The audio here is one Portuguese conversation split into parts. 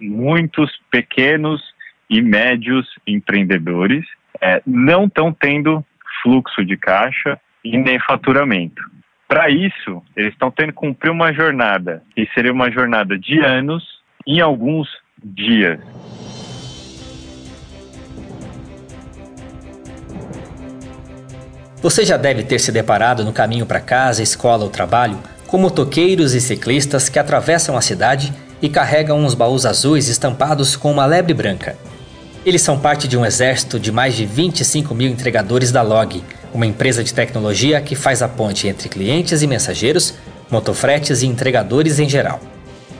muitos pequenos e médios empreendedores é, não estão tendo fluxo de caixa e nem faturamento. Para isso, eles estão tendo que cumprir uma jornada, que seria uma jornada de anos em alguns dias. Você já deve ter se deparado no caminho para casa, escola ou trabalho com motoqueiros e ciclistas que atravessam a cidade e carregam uns baús azuis estampados com uma lebre branca. Eles são parte de um exército de mais de 25 mil entregadores da Log, uma empresa de tecnologia que faz a ponte entre clientes e mensageiros, motofretes e entregadores em geral.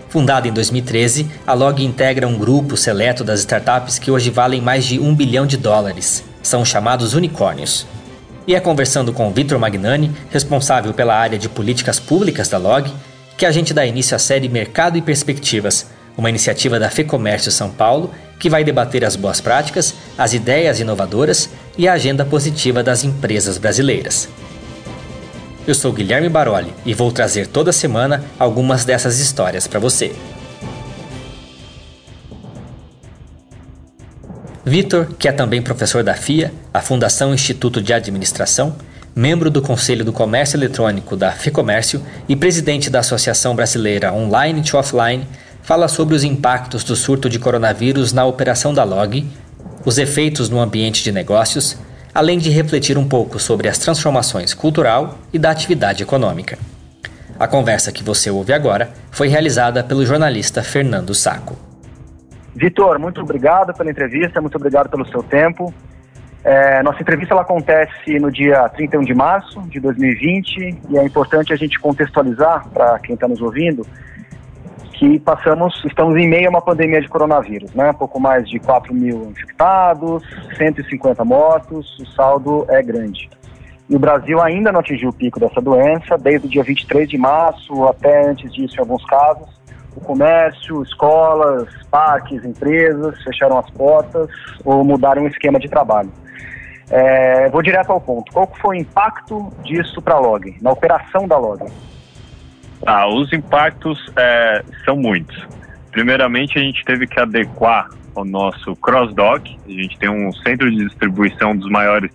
Fundada em 2013, a Log integra um grupo seleto das startups que hoje valem mais de um bilhão de dólares. São chamados unicórnios. E é conversando com Vitor Magnani, responsável pela área de políticas públicas da Log, que a gente dá início à série Mercado e Perspectivas, uma iniciativa da FEComércio São Paulo que vai debater as boas práticas, as ideias inovadoras e a agenda positiva das empresas brasileiras. Eu sou Guilherme Baroli e vou trazer toda semana algumas dessas histórias para você. Vitor, que é também professor da FIA, a Fundação Instituto de Administração, membro do Conselho do Comércio Eletrônico da FIComércio e presidente da Associação Brasileira Online to Offline, fala sobre os impactos do surto de coronavírus na operação da Log, os efeitos no ambiente de negócios, além de refletir um pouco sobre as transformações cultural e da atividade econômica. A conversa que você ouve agora foi realizada pelo jornalista Fernando Saco. Vitor, muito obrigado pela entrevista, muito obrigado pelo seu tempo. É, nossa entrevista ela acontece no dia 31 de março de 2020 e é importante a gente contextualizar para quem está nos ouvindo que passamos, estamos em meio a uma pandemia de coronavírus, né? Pouco mais de 4 mil infectados, 150 mortos, o saldo é grande. E o Brasil ainda não atingiu o pico dessa doença, desde o dia 23 de março até antes disso, em alguns casos o comércio, escolas, parques, empresas fecharam as portas ou mudaram o esquema de trabalho. É, vou direto ao ponto. Qual foi o impacto disso para a Log, na operação da Log? Ah, os impactos é, são muitos. Primeiramente, a gente teve que adequar o nosso cross-dock. A gente tem um centro de distribuição dos maiores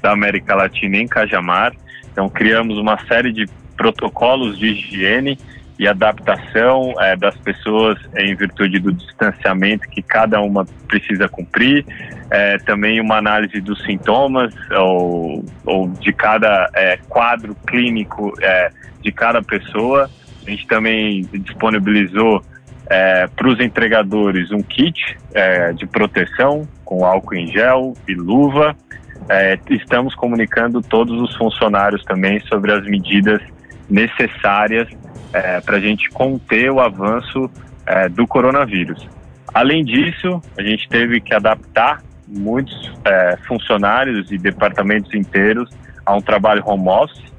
da América Latina em Cajamar. Então, criamos uma série de protocolos de higiene e adaptação é, das pessoas em virtude do distanciamento que cada uma precisa cumprir, é, também uma análise dos sintomas ou, ou de cada é, quadro clínico de cada pessoa. A gente também disponibilizou para os entregadores um kit de proteção com álcool em gel e luva. estamos comunicando todos os funcionários também sobre as medidas necessárias é, para a gente conter o avanço é, do coronavírus. Além disso, a gente teve que adaptar muitos é, funcionários e departamentos inteiros a um trabalho home office,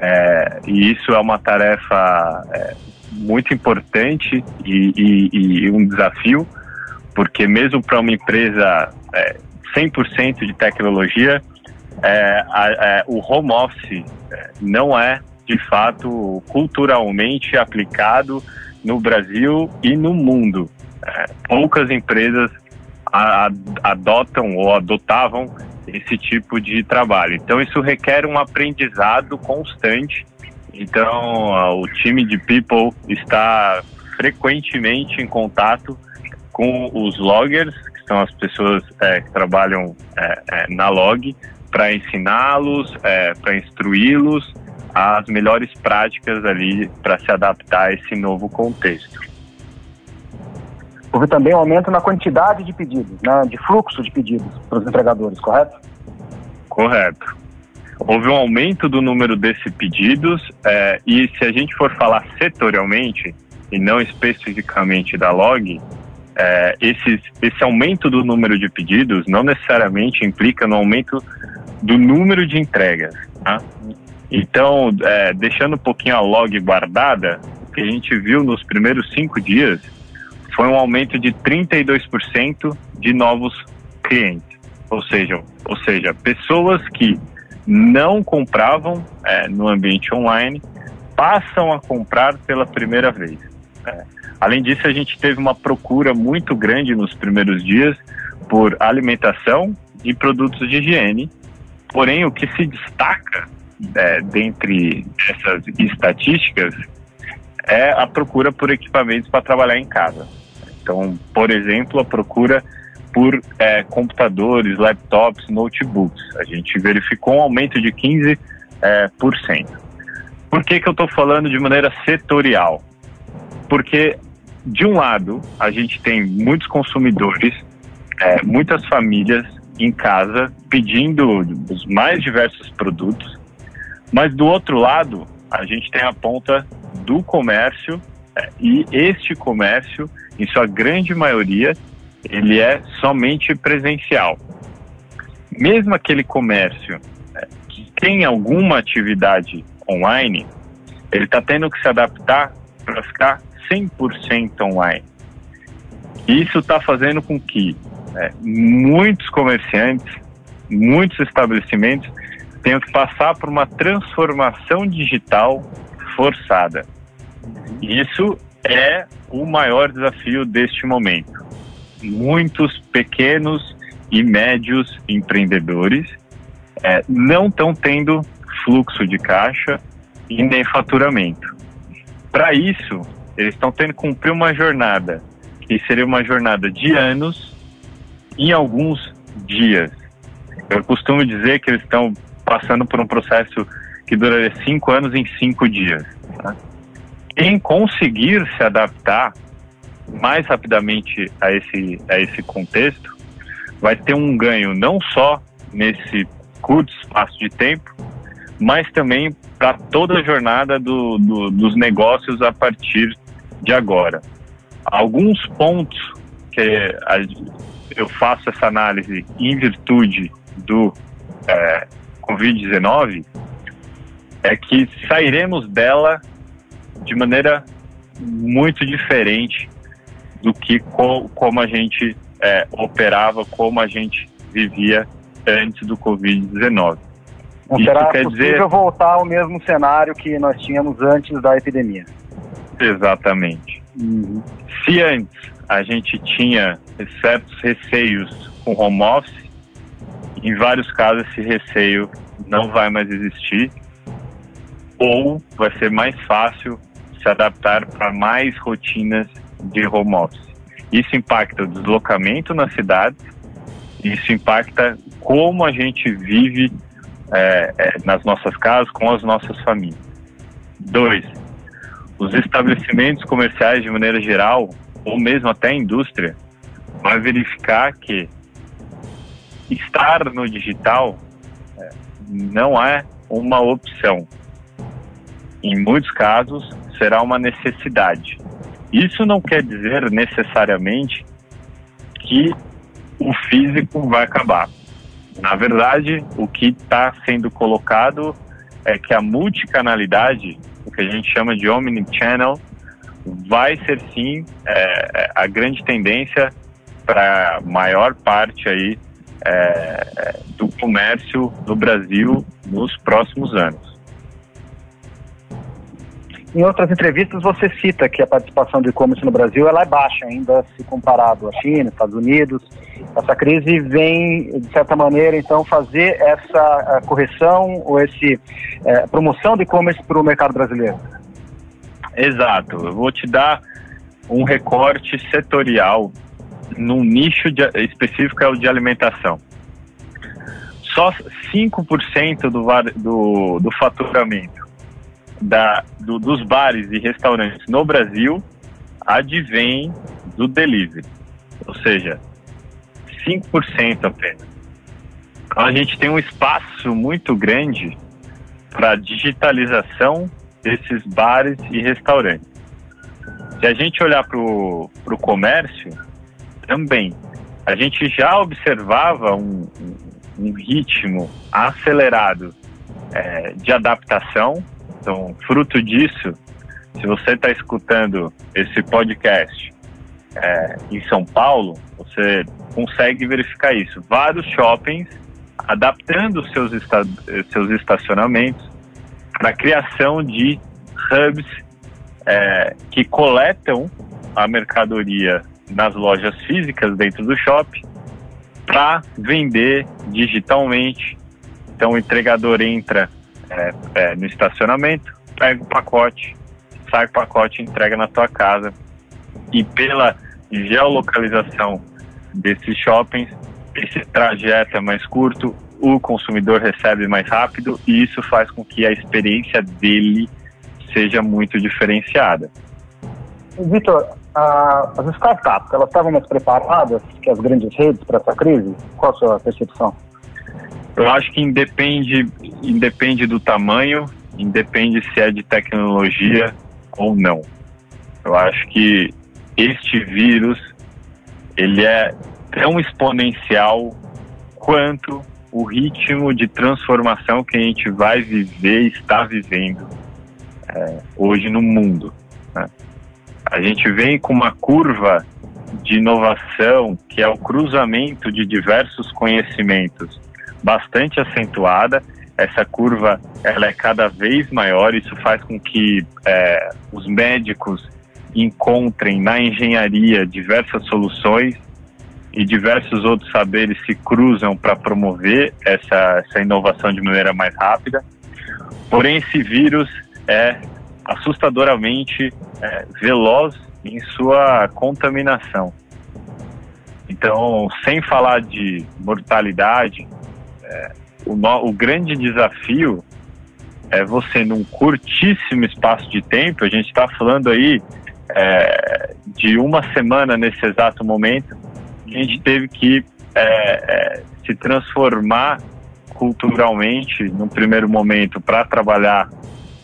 é, e isso é uma tarefa é, muito importante e, e, e, um desafio, porque mesmo para uma empresa 100% é, de tecnologia, a, o home office não é de fato culturalmente aplicado no Brasil e no mundo. É, poucas empresas adotam ou adotavam esse tipo de trabalho. Então isso requer um aprendizado constante. Então o time de people está frequentemente em contato com os loggers, que são as pessoas é, que trabalham é, é na log, para ensiná-los, é, para instruí-los as melhores práticas ali para se adaptar a esse novo contexto. Houve também um aumento na quantidade de pedidos, né, de fluxo de pedidos para os entregadores, correto? Correto. Houve um aumento do número desses pedidos é, e se a gente for falar setorialmente e não especificamente da log, é, esse, esse aumento do número de pedidos não necessariamente implica no aumento do número de entregas. Tá? Então, é, deixando um pouquinho a log guardada, o que a gente viu nos primeiros cinco dias foi um aumento de 32% de novos clientes. Ou seja, ou seja, pessoas que não compravam é, no ambiente online passam a comprar pela primeira vez. É. Além disso, a gente teve uma procura muito grande nos primeiros dias por alimentação e produtos de higiene. Porém, o que se destaca é, dentre essas estatísticas é a procura por equipamentos para trabalhar em casa. Então, por exemplo, a procura por é, computadores, laptops, notebooks. A gente verificou um aumento de 15%. É, por, cento. por que, que eu estou falando de maneira setorial? Porque, de um lado, a gente tem muitos consumidores, é, muitas famílias em casa pedindo os mais diversos produtos, mas do outro lado, a gente tem a ponta do comércio é, e este comércio, em sua grande maioria, ele é somente presencial. Mesmo aquele comércio é, que tem alguma atividade online, ele está tendo que se adaptar para ficar 100% online. Isso está fazendo com que é, muitos comerciantes, muitos estabelecimentos tenham que passar por uma transformação digital forçada. Isso é o maior desafio deste momento. Muitos pequenos e médios empreendedores é, não estão tendo fluxo de caixa e nem faturamento. Para isso, eles estão tendo que cumprir uma jornada que seria uma jornada de anos em alguns dias. Eu costumo dizer que eles estão passando por um processo que duraria cinco anos em cinco dias. Tá? Quem conseguir se adaptar mais rapidamente a esse, a esse contexto vai ter um ganho não só nesse curto espaço de tempo, mas também para toda a jornada do, do, dos negócios a partir de agora. Alguns pontos que a, eu faço essa análise em virtude do é, Covid-19 é que sairemos dela de maneira muito diferente do que co como a gente é, operava, como a gente vivia antes do Covid-19. Não Isso será quer possível dizer... voltar ao mesmo cenário que nós tínhamos antes da epidemia. Exatamente. Uhum. Se antes a gente tinha certos receios com home office, em vários casos esse receio não vai mais existir ou vai ser mais fácil se adaptar para mais rotinas de home office. Isso impacta o deslocamento na cidade, isso impacta como a gente vive é, nas nossas casas, com as nossas famílias. Dois, os estabelecimentos comerciais, de maneira geral, ou mesmo até a indústria, vai verificar que estar no digital é, não é uma opção. Em muitos casos, será uma necessidade. Isso não quer dizer necessariamente que o físico vai acabar. Na verdade, o que está sendo colocado é que a multicanalidade, o que a gente chama de omnichannel, vai ser sim é, é a grande tendência para a maior parte aí é, do comércio no Brasil nos próximos anos. Em outras entrevistas você cita que a participação do e-commerce no Brasil ela é baixa ainda se comparado à China, Estados Unidos. Essa crise vem de certa maneira então fazer essa correção ou esse é, promoção do e-commerce para o mercado brasileiro. Exato. Eu vou te dar um recorte setorial num nicho de, específico é o de alimentação. Só 5% do, do, do faturamento da, do, dos bares e restaurantes no Brasil advém do delivery, ou seja, 5% apenas. Então a gente tem um espaço muito grande para digitalização desses bares e restaurantes. Se a gente olhar para o comércio, também. A gente já observava um, um, ritmo acelerado é, de adaptação então, fruto disso, se você está escutando esse podcast é, em São Paulo, você consegue verificar isso. Vários shoppings adaptando seus, esta seus estacionamentos para a criação de hubs é, que coletam a mercadoria nas lojas físicas dentro do shopping para vender digitalmente. Então o entregador entra é, é, no estacionamento, pega o pacote, sai o pacote entrega na tua casa. E pela geolocalização desses shoppings, esse trajeto é mais curto, o consumidor recebe mais rápido e isso faz com que a experiência dele seja muito diferenciada. Vitor, as startups, elas estavam mais preparadas que as grandes redes para essa crise? Qual a sua percepção? Eu acho que independe, independe do tamanho, independe se é de tecnologia ou não. Eu acho que este vírus ele é tão exponencial quanto o ritmo de transformação que a gente vai viver e está vivendo é, hoje no mundo. Né? A gente vem com uma curva de inovação que é o cruzamento de diversos conhecimentos bastante acentuada. Essa curva ela é cada vez maior. Isso faz com que é, os médicos encontrem na engenharia diversas soluções e diversos outros saberes se cruzam para promover essa, essa inovação de maneira mais rápida. Porém, esse vírus é assustadoramente é, veloz em sua contaminação. Então, sem falar de mortalidade, é, o, no, o grande desafio é você, num curtíssimo espaço de tempo, a gente está falando aí é, de uma semana nesse exato momento, a gente teve que é, é, se transformar culturalmente, no primeiro momento, para trabalhar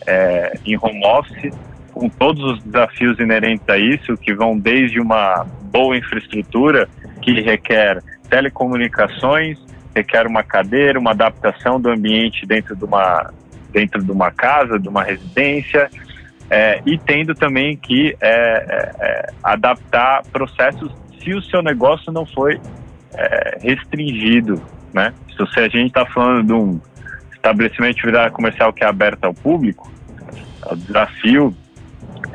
é, em home office, com todos os desafios inerentes a isso, que vão desde uma boa infraestrutura, que requer telecomunicações, requer uma cadeira, uma adaptação do ambiente dentro de uma, dentro de uma casa, de uma residência, é, e tendo também que é, é, é adaptar processos se o seu negócio não foi é, restringido, né? Se a gente está falando de um estabelecimento de atividade comercial que é aberto ao público, o desafio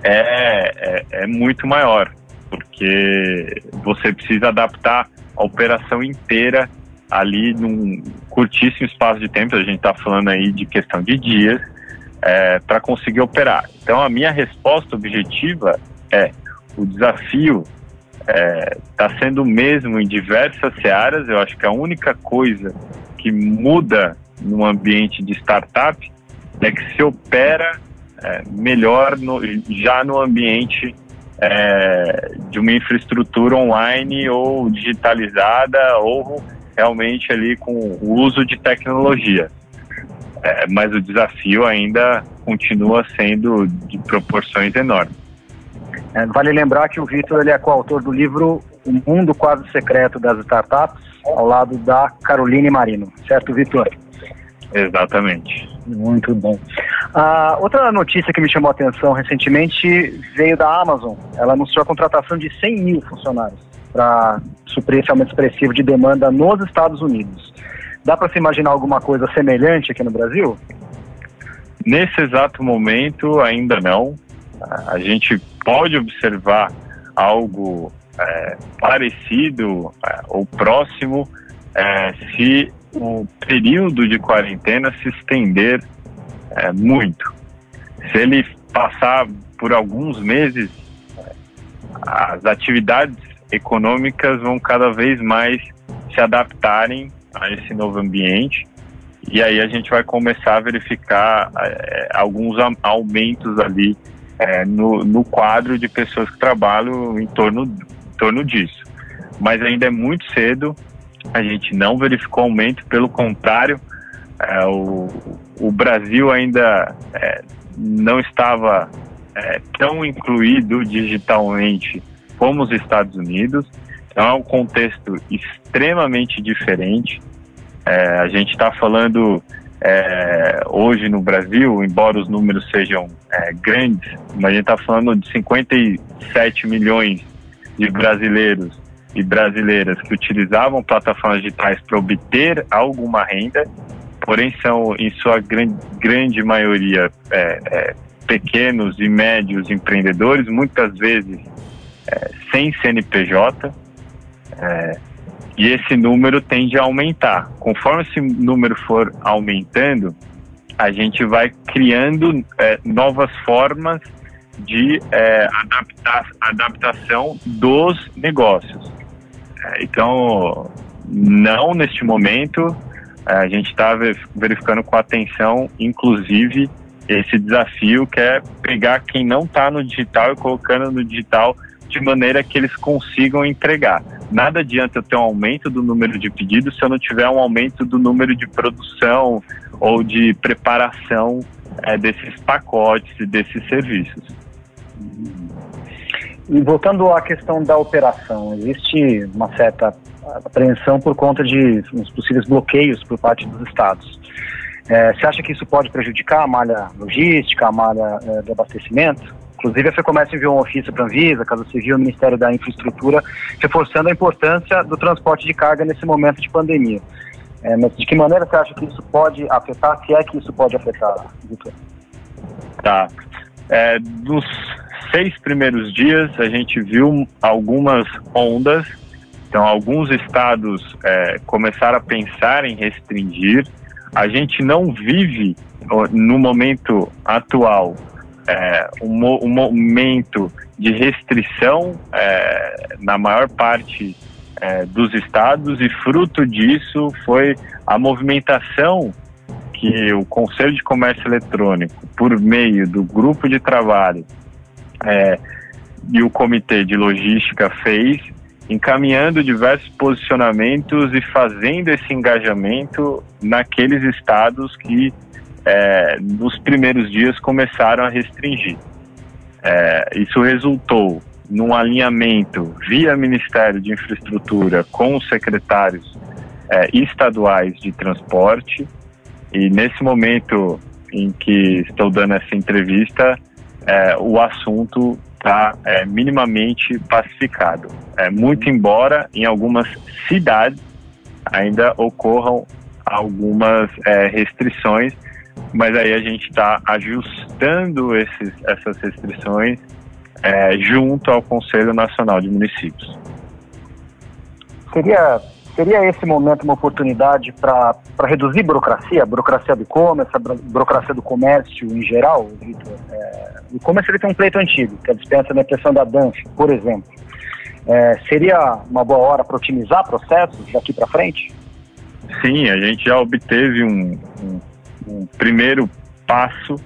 é, é, é muito maior, porque você precisa adaptar a operação inteira ali num curtíssimo espaço de tempo, a gente está falando aí de questão de dias, é, para conseguir operar. Então, a minha resposta objetiva é: o desafio está é, tá sendo o mesmo em diversas searas. Eu acho que a única coisa que muda no ambiente de startup é que se opera é, melhor no, já no ambiente é, de uma infraestrutura online ou digitalizada ou realmente ali com o uso de tecnologia. É, mas o desafio ainda continua sendo de proporções enormes. É, vale lembrar que o Vitor ele é coautor do livro O Mundo Quase Secreto das Startups, ao lado da Caroline Marino, certo, Vitor? Exatamente. Muito bom. Ah, outra notícia que me chamou a atenção recentemente veio da Amazon. Ela anunciou a contratação de 100 mil funcionários para suprir esse aumento expressivo de demanda nos Estados Unidos. Dá para se imaginar alguma coisa semelhante aqui no Brasil? Nesse exato momento, ainda não. A gente pode observar algo é, parecido é, ou próximo é, se o período de quarentena se estender é, muito. Se ele passar por alguns meses, as atividades econômicas vão cada vez mais se adaptarem a esse novo ambiente e aí a gente vai começar a verificar é, alguns aumentos ali é, no, no quadro de pessoas que trabalham em torno, em torno disso. Mas ainda é muito cedo, a gente não verificou aumento, pelo contrário, é, o, o Brasil ainda é, não estava é, tão incluído digitalmente como os Estados Unidos. Então é um contexto extremamente diferente. É, a gente está falando é, hoje no Brasil, embora os números sejam é, grandes, mas a gente está falando de 57 milhões de brasileiros e brasileiras que utilizavam plataformas digitais para obter alguma renda, porém são, em sua grande, grande maioria, é, é, pequenos e médios empreendedores, muitas vezes é, sem CNPJ. É, e esse número tende a aumentar. Conforme esse número for aumentando, a gente vai criando é, novas formas de é, adaptar, adaptação dos negócios. Então, não neste momento, a gente está verificando com atenção, inclusive, esse desafio que é pegar quem não está no digital e colocando no digital de maneira que eles consigam entregar. Nada adianta eu ter um aumento do número de pedidos se eu não tiver um aumento do número de produção ou de preparação é, desses pacotes e desses serviços. E voltando à questão da operação, existe uma certa apreensão por conta de uns possíveis bloqueios por parte dos estados. É, você acha que isso pode prejudicar a malha logística, a malha é, abastecimento? Inclusive, a FEComércio enviou um ofício para a Anvisa, Casa Civil, o Ministério da Infraestrutura, reforçando a importância do transporte de carga nesse momento de pandemia. É, mas de que maneira você acha que isso pode afetar, se é que isso pode afetar, Vitor? Tá. É, dos seis primeiros dias, a gente viu algumas ondas. Então, alguns estados é, começaram a pensar em restringir. A gente não vive, no momento atual, é, um, um, momento de restrição é, na maior parte é, dos estados e fruto disso foi a movimentação que o Conselho de Comércio Eletrônico, por meio do grupo de trabalho é, e o Comitê de Logística fez, encaminhando diversos posicionamentos e fazendo esse engajamento naqueles estados que é, nos primeiros dias começaram a restringir. É, isso resultou num alinhamento via Ministério de Infraestrutura com os secretários é, estaduais de transporte e nesse momento em que estou dando essa entrevista, é, o assunto está é, minimamente pacificado. É, muito embora em algumas cidades ainda ocorram algumas é, restrições mas aí a gente está ajustando esses, essas restrições é, junto ao Conselho Nacional de Municípios. Seria, seria esse momento uma oportunidade para reduzir burocracia, burocracia do e-commerce, burocracia do comércio em geral, Vitor? É, o e-commerce ele tem um pleito antigo, que é a dispensa da impressão da DANF, por exemplo. É, seria uma boa hora para otimizar processos daqui para frente? Sim, a gente já obteve um, um um primeiro passo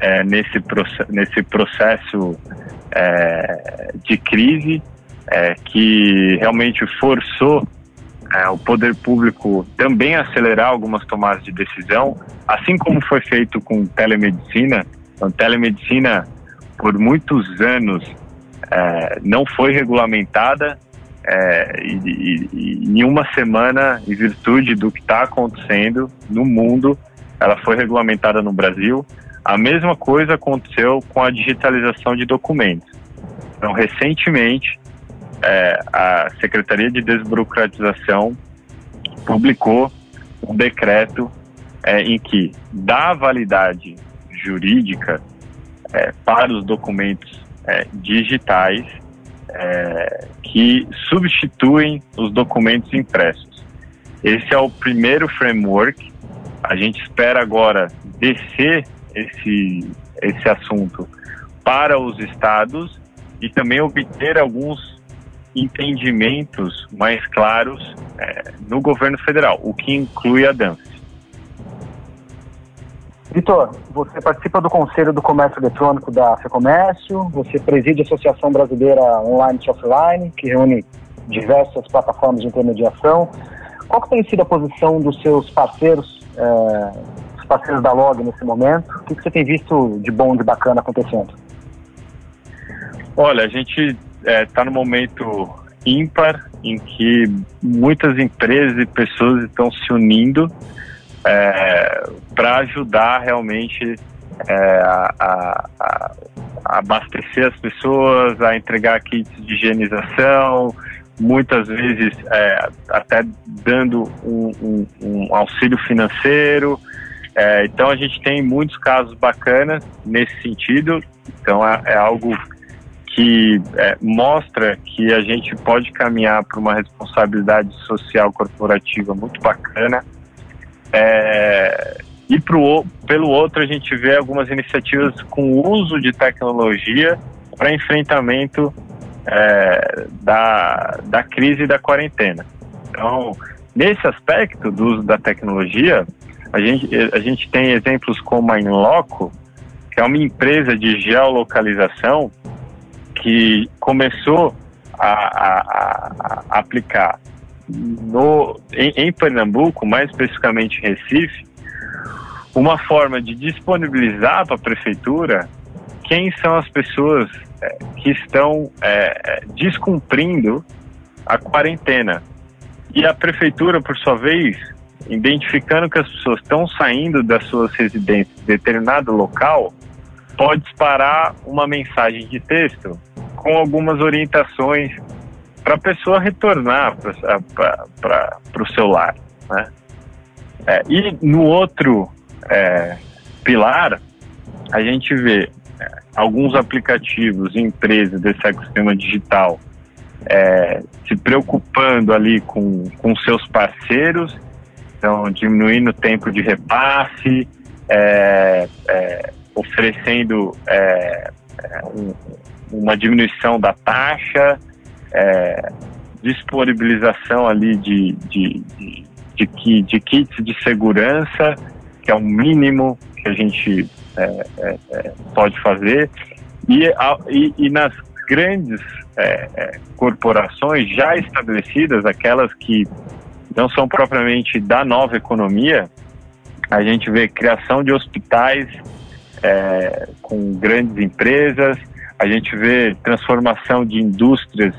é, nesse, nesse processo é, de crise é, que realmente forçou é, o poder público também acelerar algumas tomadas de decisão, assim como foi feito com telemedicina. Então, telemedicina, por muitos anos, é, não foi regulamentada é, e, e, em uma semana, em virtude do que está acontecendo no mundo, ela foi regulamentada no Brasil. A mesma coisa aconteceu com a digitalização de documentos. Então, recentemente, é, a Secretaria de Desburocratização publicou um decreto é, em que dá validade jurídica é, para os documentos é, digitais é, que substituem os documentos impressos. Esse é o primeiro framework a gente espera agora descer esse, esse assunto para os estados e também obter alguns entendimentos mais claros é, no governo federal, o que inclui a DANF. Vitor, você participa do Conselho do Comércio Eletrônico da FEComércio, você preside a Associação Brasileira Online e Offline, que reúne diversas plataformas de intermediação. Qual que tem sido a posição dos seus parceiros é, os parceiros da Log nesse momento? O que, que você tem visto de bom, de bacana acontecendo? Olha, a gente está é, tá no momento ímpar em que muitas empresas e pessoas estão se unindo é, para ajudar realmente é, a, a, a, abastecer as pessoas, a entregar kits de higienização, muitas vezes é, até dando um, um, um auxílio financeiro. É, então a gente tem muitos casos bacanas nesse sentido. Então é, é algo que é, mostra que a gente pode caminhar para uma responsabilidade social corporativa muito bacana. É, e pro, pelo outro, a gente vê algumas iniciativas com uso de tecnologia para enfrentamento é, da, da crise da quarentena. Então, nesse aspecto do uso da tecnologia, a gente, a gente tem exemplos como a Inloco, que é uma empresa de geolocalização que começou a, a, a aplicar no, em, em, Pernambuco, mais especificamente em Recife, uma forma de disponibilizar para a prefeitura quem são as pessoas é, que estão é, é, descumprindo a quarentena. E a prefeitura, por sua vez, identificando que as pessoas estão saindo das suas residências em determinado local, pode disparar uma mensagem de texto com algumas orientações para a pessoa retornar para o seu lar. Né? É, e no outro é, pilar, a gente vê é, alguns aplicativos empresas desse ecossistema digital é, se preocupando ali com, com seus parceiros, então diminuindo o tempo de repasse, é, é, oferecendo um, uma diminuição da taxa, é, disponibilização ali de, de, de, de, de kits de segurança, que é o mínimo que a gente é, é, é pode fazer. E, e, e nas grandes é, é, corporações já estabelecidas, aquelas que não são propriamente da nova economia, a gente vê criação de hospitais é, com grandes empresas, a gente vê transformação de indústrias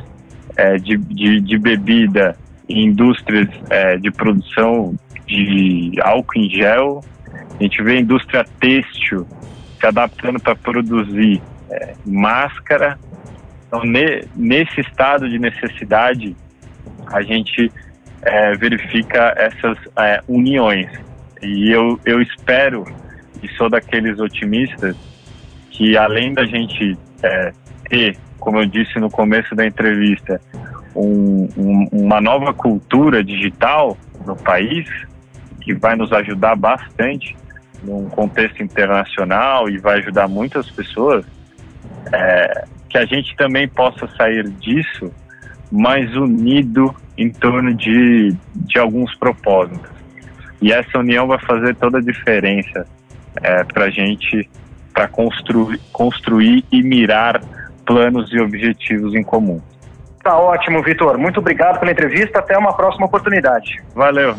é, de, de, de, bebida em indústrias é, de produção de álcool em gel, a gente vê indústria têxtil se adaptando para produzir é, máscara. Então, ne, nesse estado de necessidade, a gente é, verifica essas é, uniões. E eu, eu espero, e sou daqueles otimistas, que além da gente é, ter, como eu disse no começo da entrevista, um, um, uma nova cultura digital no país, que vai nos ajudar bastante num contexto internacional e vai ajudar muitas pessoas, é, que a gente também possa sair disso mais unido em torno de, de alguns propósitos. E essa união vai fazer toda a diferença é, para a gente, para construir, construir e mirar planos e objetivos em comum. Tá ótimo, Vitor. Muito obrigado pela entrevista. Até uma próxima oportunidade. Valeu.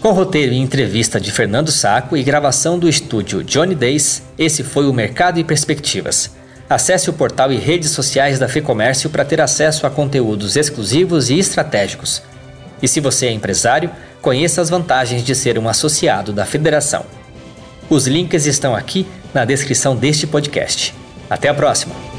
Com roteiro e entrevista de Fernando Saco e gravação do estúdio Johnny Days, esse foi o Mercado e Perspectivas. Acesse o portal e redes sociais da FEComércio para ter acesso a conteúdos exclusivos e estratégicos. E se você é empresário, conheça as vantagens de ser um associado da federação. Os links estão aqui na descrição deste podcast. Até a próxima!